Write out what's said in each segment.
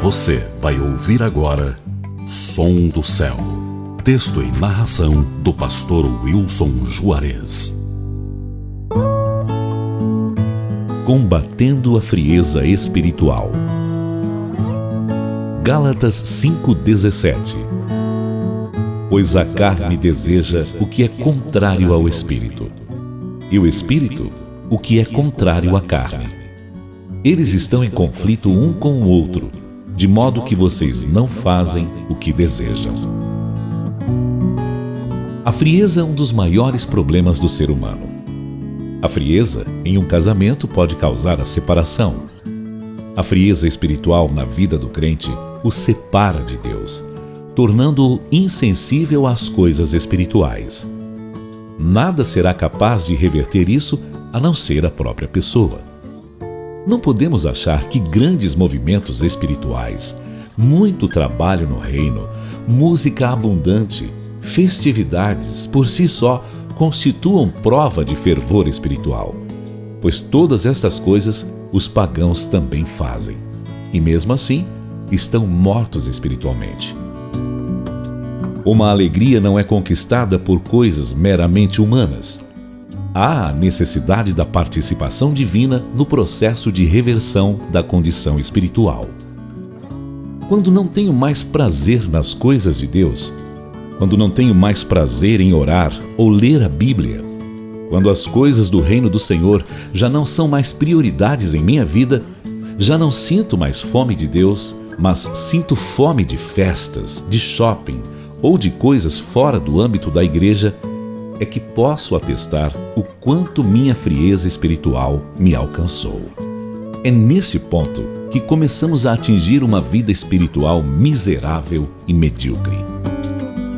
Você vai ouvir agora Som do Céu. Texto e narração do pastor Wilson Juarez. Combatendo a frieza espiritual. Gálatas 5:17. Pois a carne deseja o que é contrário ao espírito, e o espírito o que é contrário à carne. Eles estão em conflito um com o outro, de modo que vocês não fazem o que desejam. A frieza é um dos maiores problemas do ser humano. A frieza em um casamento pode causar a separação. A frieza espiritual na vida do crente o separa de Deus, tornando-o insensível às coisas espirituais. Nada será capaz de reverter isso a não ser a própria pessoa. Não podemos achar que grandes movimentos espirituais, muito trabalho no reino, música abundante, festividades por si só constituam prova de fervor espiritual, pois todas estas coisas os pagãos também fazem, e mesmo assim estão mortos espiritualmente. Uma alegria não é conquistada por coisas meramente humanas há a necessidade da participação divina no processo de reversão da condição espiritual. Quando não tenho mais prazer nas coisas de Deus, quando não tenho mais prazer em orar ou ler a Bíblia, quando as coisas do reino do Senhor já não são mais prioridades em minha vida, já não sinto mais fome de Deus, mas sinto fome de festas, de shopping ou de coisas fora do âmbito da igreja, é que posso atestar o quanto minha frieza espiritual me alcançou. É nesse ponto que começamos a atingir uma vida espiritual miserável e medíocre.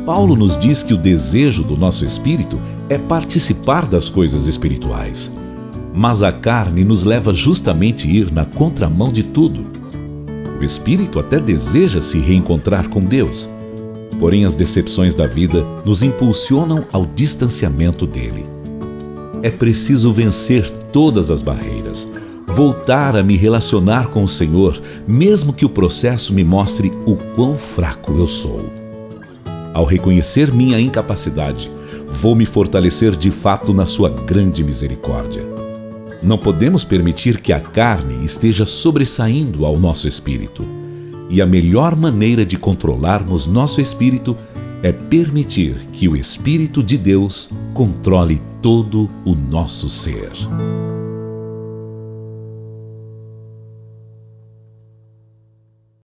Paulo nos diz que o desejo do nosso espírito é participar das coisas espirituais, mas a carne nos leva justamente a ir na contramão de tudo. O espírito até deseja se reencontrar com Deus, porém as decepções da vida nos impulsionam ao distanciamento dele. É preciso vencer todas as barreiras, voltar a me relacionar com o Senhor, mesmo que o processo me mostre o quão fraco eu sou. Ao reconhecer minha incapacidade, vou me fortalecer de fato na Sua grande misericórdia. Não podemos permitir que a carne esteja sobressaindo ao nosso espírito e a melhor maneira de controlarmos nosso espírito é permitir que o Espírito de Deus controle todo o nosso ser.